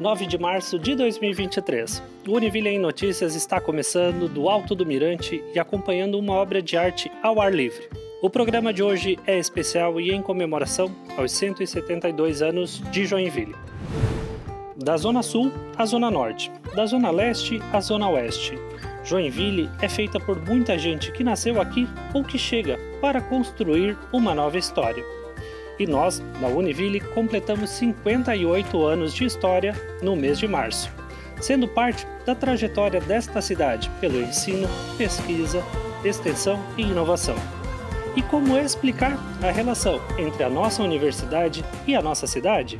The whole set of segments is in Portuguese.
9 de março de 2023. O Univille em Notícias está começando do Alto do Mirante e acompanhando uma obra de arte ao ar livre. O programa de hoje é especial e em comemoração aos 172 anos de Joinville. Da Zona Sul à Zona Norte, da Zona Leste à Zona Oeste. Joinville é feita por muita gente que nasceu aqui ou que chega para construir uma nova história e nós, da Univille, completamos 58 anos de história no mês de março, sendo parte da trajetória desta cidade pelo ensino, pesquisa, extensão e inovação. E como explicar a relação entre a nossa universidade e a nossa cidade?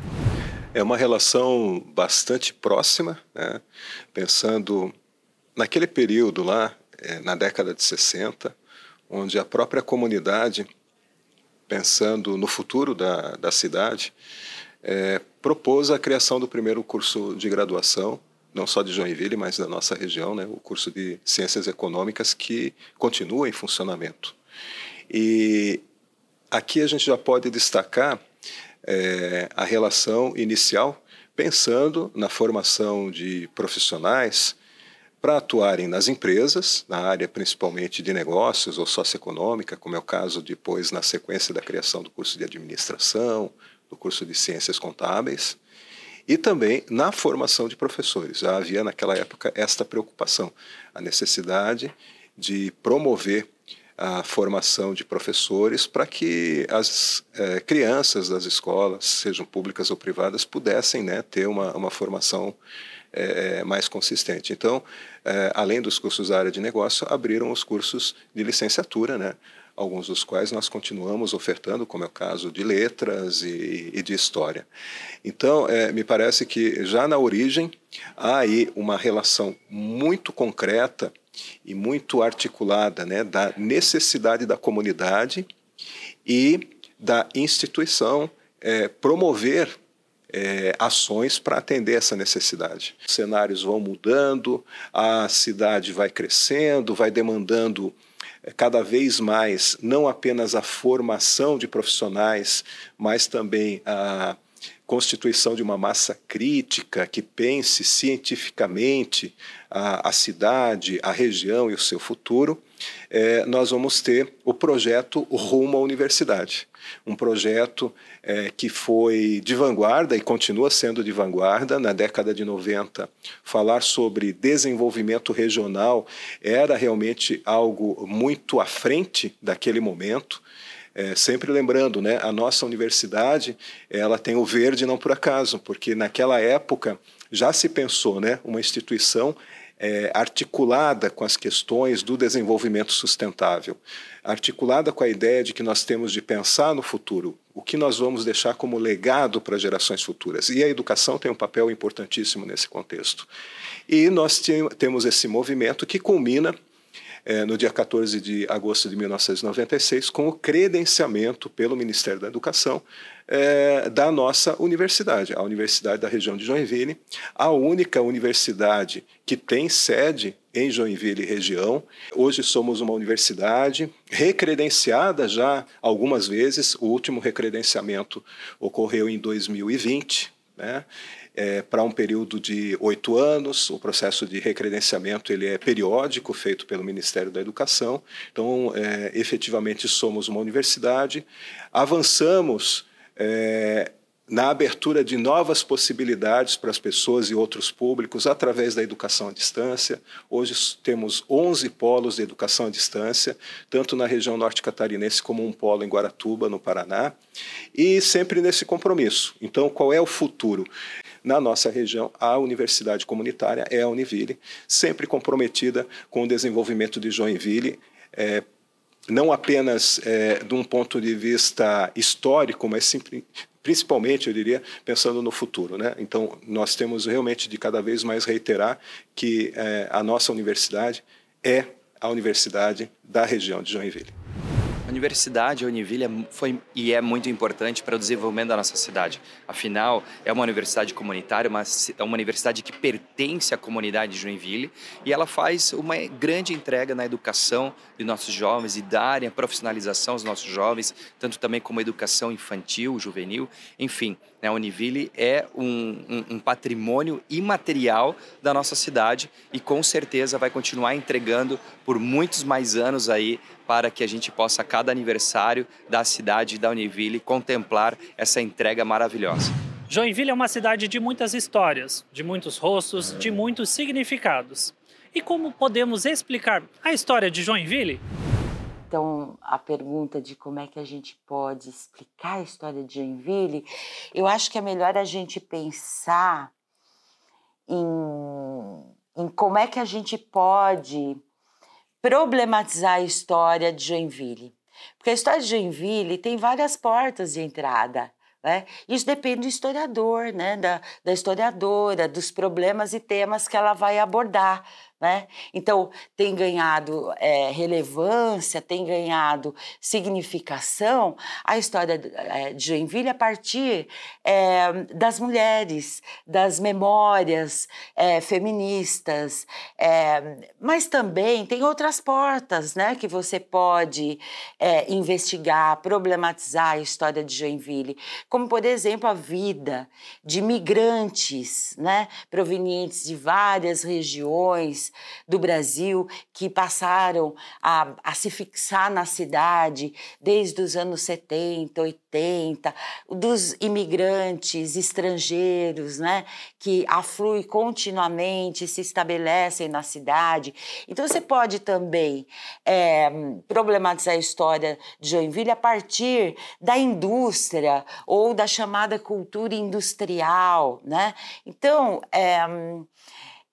É uma relação bastante próxima, né? pensando naquele período lá, é, na década de 60, onde a própria comunidade pensando no futuro da, da cidade, é, propôs a criação do primeiro curso de graduação, não só de Joinville, mas da nossa região, né, o curso de Ciências Econômicas, que continua em funcionamento. E aqui a gente já pode destacar é, a relação inicial, pensando na formação de profissionais para atuarem nas empresas, na área principalmente de negócios ou socioeconômica, como é o caso depois na sequência da criação do curso de administração, do curso de ciências contábeis, e também na formação de professores. Já havia naquela época esta preocupação, a necessidade de promover a formação de professores para que as é, crianças das escolas, sejam públicas ou privadas, pudessem né, ter uma, uma formação é, é, mais consistente. Então, além dos cursos da área de negócio, abriram os cursos de licenciatura, né? alguns dos quais nós continuamos ofertando, como é o caso de letras e, e de história. Então, é, me parece que já na origem há aí uma relação muito concreta e muito articulada né, da necessidade da comunidade e da instituição é, promover é, ações para atender essa necessidade. Os cenários vão mudando, a cidade vai crescendo, vai demandando é, cada vez mais não apenas a formação de profissionais, mas também a constituição de uma massa crítica que pense cientificamente a, a cidade, a região e o seu futuro, é, nós vamos ter o projeto Rumo à Universidade. Um projeto é, que foi de vanguarda e continua sendo de vanguarda na década de 90. Falar sobre desenvolvimento regional era realmente algo muito à frente daquele momento. É, sempre lembrando, né, a nossa universidade ela tem o verde não por acaso, porque naquela época já se pensou, né, uma instituição é, articulada com as questões do desenvolvimento sustentável, articulada com a ideia de que nós temos de pensar no futuro, o que nós vamos deixar como legado para gerações futuras. E a educação tem um papel importantíssimo nesse contexto. E nós temos esse movimento que culmina é, no dia 14 de agosto de 1996, com o credenciamento pelo Ministério da Educação é, da nossa universidade, a Universidade da região de Joinville, a única universidade que tem sede em Joinville região. Hoje somos uma universidade recredenciada já algumas vezes, o último recredenciamento ocorreu em 2020, né? É, para um período de oito anos. O processo de recredenciamento ele é periódico, feito pelo Ministério da Educação. Então, é, efetivamente, somos uma universidade. Avançamos é, na abertura de novas possibilidades para as pessoas e outros públicos através da educação à distância. Hoje temos 11 polos de educação à distância, tanto na região norte catarinense como um polo em Guaratuba, no Paraná, e sempre nesse compromisso. Então, qual é o futuro? Na nossa região, a universidade comunitária é a Univille, sempre comprometida com o desenvolvimento de Joinville, é, não apenas é, de um ponto de vista histórico, mas sempre, principalmente, eu diria, pensando no futuro. Né? Então, nós temos realmente de cada vez mais reiterar que é, a nossa universidade é a universidade da região de Joinville. Universidade, a Univille, é foi e é muito importante para o desenvolvimento da nossa cidade. Afinal, é uma universidade comunitária, mas é uma universidade que pertence à comunidade de Joinville e ela faz uma grande entrega na educação de nossos jovens e darem a profissionalização aos nossos jovens, tanto também como educação infantil, juvenil, enfim. Né, a Univille é um, um, um patrimônio imaterial da nossa cidade e com certeza vai continuar entregando por muitos mais anos aí para que a gente possa, a cada aniversário da cidade da Univille, contemplar essa entrega maravilhosa. Joinville é uma cidade de muitas histórias, de muitos rostos, de muitos significados. E como podemos explicar a história de Joinville? Então, a pergunta de como é que a gente pode explicar a história de Joinville, eu acho que é melhor a gente pensar em, em como é que a gente pode problematizar a história de Joinville. Porque a história de Joinville tem várias portas de entrada. Né? Isso depende do historiador, né? da, da historiadora, dos problemas e temas que ela vai abordar. Né? Então, tem ganhado é, relevância, tem ganhado significação a história é, de Joinville a partir é, das mulheres, das memórias é, feministas, é, mas também tem outras portas né, que você pode é, investigar, problematizar a história de Joinville, como, por exemplo, a vida de migrantes né, provenientes de várias regiões do Brasil que passaram a, a se fixar na cidade desde os anos 70, 80, dos imigrantes estrangeiros, né, que afluem continuamente, se estabelecem na cidade. Então você pode também é, problematizar a história de Joinville a partir da indústria ou da chamada cultura industrial, né? Então, é,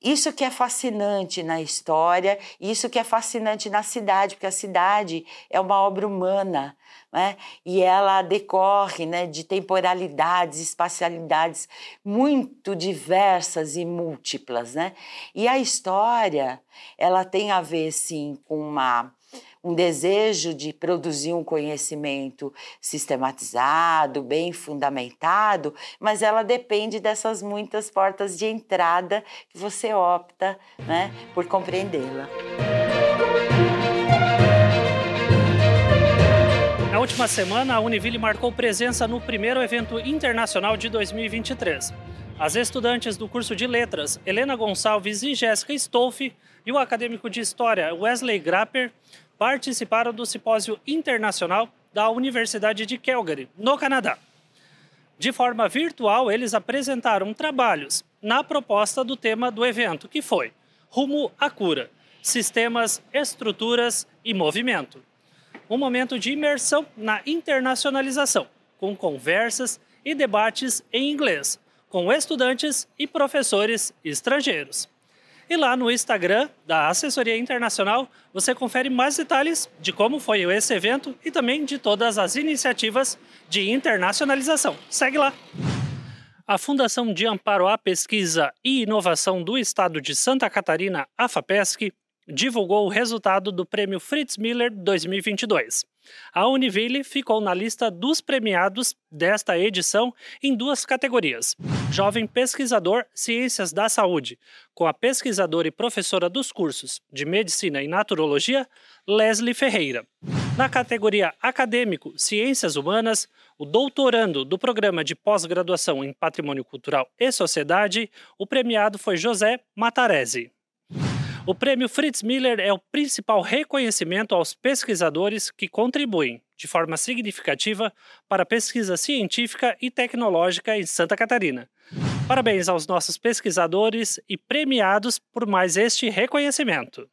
isso que é fascinante na história, isso que é fascinante na cidade, porque a cidade é uma obra humana, né? e ela decorre né, de temporalidades, espacialidades muito diversas e múltiplas. Né? E a história ela tem a ver, sim, com uma um desejo de produzir um conhecimento sistematizado, bem fundamentado, mas ela depende dessas muitas portas de entrada que você opta né, por compreendê-la. Na última semana, a Univille marcou presença no primeiro evento internacional de 2023. As estudantes do curso de Letras, Helena Gonçalves e Jéssica Stolfe, e o acadêmico de História, Wesley Grapper, participaram do simpósio internacional da Universidade de Calgary, no Canadá. De forma virtual, eles apresentaram trabalhos na proposta do tema do evento, que foi Rumo à Cura: Sistemas, Estruturas e Movimento. Um momento de imersão na internacionalização, com conversas e debates em inglês, com estudantes e professores estrangeiros. E lá no Instagram da Assessoria Internacional você confere mais detalhes de como foi esse evento e também de todas as iniciativas de internacionalização. Segue lá! A Fundação de Amparo à Pesquisa e Inovação do Estado de Santa Catarina, a FAPESC, divulgou o resultado do Prêmio Fritz Miller 2022. A Univille ficou na lista dos premiados desta edição em duas categorias: Jovem Pesquisador Ciências da Saúde, com a pesquisadora e professora dos cursos de Medicina e Naturologia, Leslie Ferreira. Na categoria Acadêmico Ciências Humanas, o doutorando do programa de pós-graduação em Patrimônio Cultural e Sociedade, o premiado foi José Matarese. O prêmio Fritz Miller é o principal reconhecimento aos pesquisadores que contribuem, de forma significativa, para a pesquisa científica e tecnológica em Santa Catarina. Parabéns aos nossos pesquisadores e premiados por mais este reconhecimento.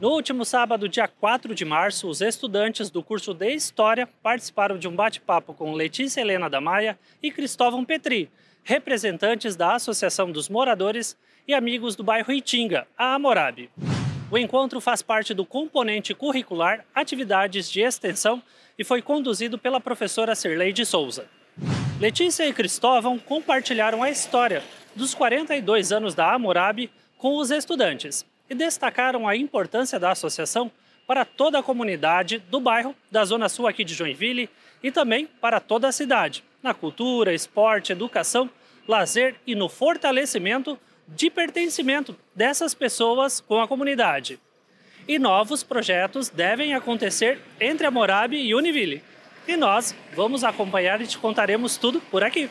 No último sábado, dia 4 de março, os estudantes do curso de História participaram de um bate-papo com Letícia Helena da Maia e Cristóvão Petri, representantes da Associação dos Moradores e amigos do bairro Itinga, a Amorabe. O encontro faz parte do componente curricular Atividades de Extensão e foi conduzido pela professora Cirlei de Souza. Letícia e Cristóvão compartilharam a história dos 42 anos da Amorabe com os estudantes e destacaram a importância da associação para toda a comunidade do bairro da Zona Sul aqui de Joinville e também para toda a cidade, na cultura, esporte, educação, lazer e no fortalecimento de pertencimento dessas pessoas com a comunidade. E novos projetos devem acontecer entre a Morabe e Univille. E nós vamos acompanhar e te contaremos tudo por aqui.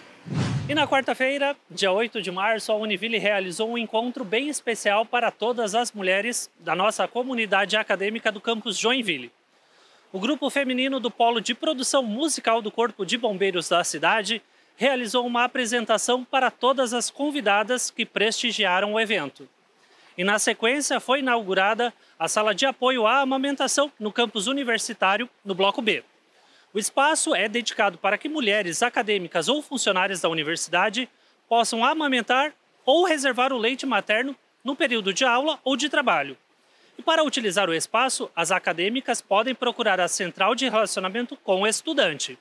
E na quarta-feira, dia 8 de março, a Univille realizou um encontro bem especial para todas as mulheres da nossa comunidade acadêmica do campus Joinville. O grupo feminino do Polo de Produção Musical do Corpo de Bombeiros da cidade realizou uma apresentação para todas as convidadas que prestigiaram o evento. E na sequência foi inaugurada a sala de apoio à amamentação no campus universitário, no Bloco B. O espaço é dedicado para que mulheres acadêmicas ou funcionárias da universidade possam amamentar ou reservar o leite materno no período de aula ou de trabalho. E para utilizar o espaço, as acadêmicas podem procurar a central de relacionamento com o estudante.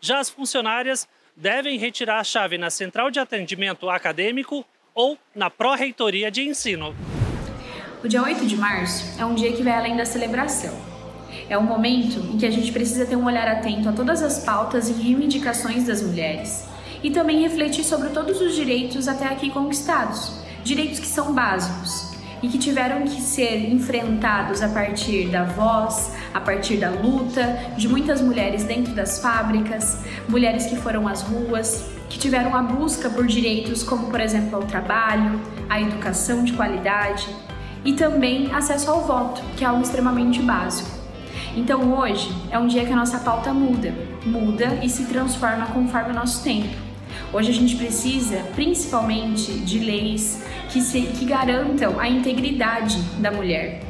Já as funcionárias devem retirar a chave na central de atendimento acadêmico ou na pró-reitoria de ensino. O dia 8 de março é um dia que vai além da celebração. É um momento em que a gente precisa ter um olhar atento a todas as pautas e reivindicações das mulheres e também refletir sobre todos os direitos até aqui conquistados, direitos que são básicos e que tiveram que ser enfrentados a partir da voz, a partir da luta de muitas mulheres dentro das fábricas, mulheres que foram às ruas, que tiveram a busca por direitos como, por exemplo, ao trabalho, à educação de qualidade e também acesso ao voto, que é algo extremamente básico. Então hoje é um dia que a nossa pauta muda, muda e se transforma conforme o nosso tempo. Hoje a gente precisa principalmente de leis que, se, que garantam a integridade da mulher,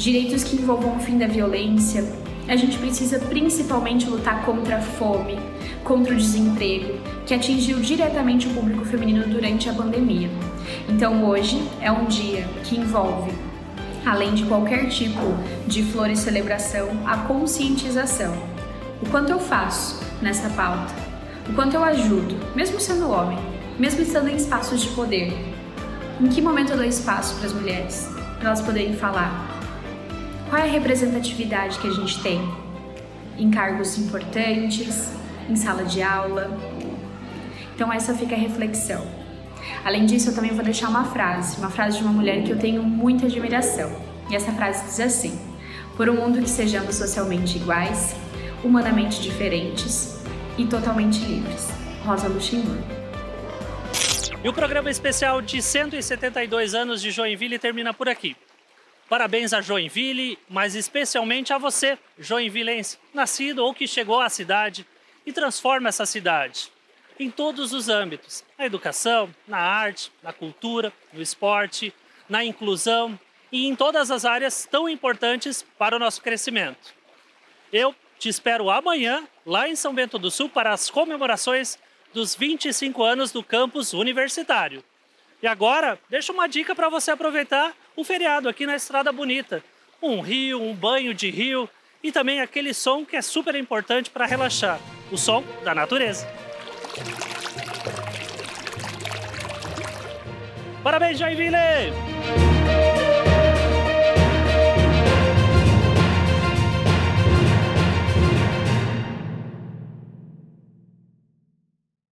direitos que envolvam o fim da violência. A gente precisa principalmente lutar contra a fome, contra o desemprego, que atingiu diretamente o público feminino durante a pandemia. Então hoje é um dia que envolve além de qualquer tipo de flor e celebração, a conscientização. O quanto eu faço nessa pauta, o quanto eu ajudo, mesmo sendo homem, mesmo estando em espaços de poder. Em que momento eu dou espaço para as mulheres, para elas poderem falar? Qual é a representatividade que a gente tem em cargos importantes, em sala de aula? Então, essa fica a reflexão. Além disso, eu também vou deixar uma frase, uma frase de uma mulher que eu tenho muita admiração. E essa frase diz assim: Por um mundo que sejamos socialmente iguais, humanamente diferentes e totalmente livres. Rosa Luxemburgo. E o programa especial de 172 anos de Joinville termina por aqui. Parabéns a Joinville, mas especialmente a você, joinvilense, nascido ou que chegou à cidade e transforma essa cidade em todos os âmbitos: na educação, na arte, na cultura, no esporte, na inclusão e em todas as áreas tão importantes para o nosso crescimento. Eu te espero amanhã, lá em São Bento do Sul, para as comemorações dos 25 anos do campus universitário. E agora, deixa uma dica para você aproveitar o feriado aqui na Estrada Bonita. Um rio, um banho de rio e também aquele som que é super importante para relaxar o som da natureza. Parabéns, Joinville!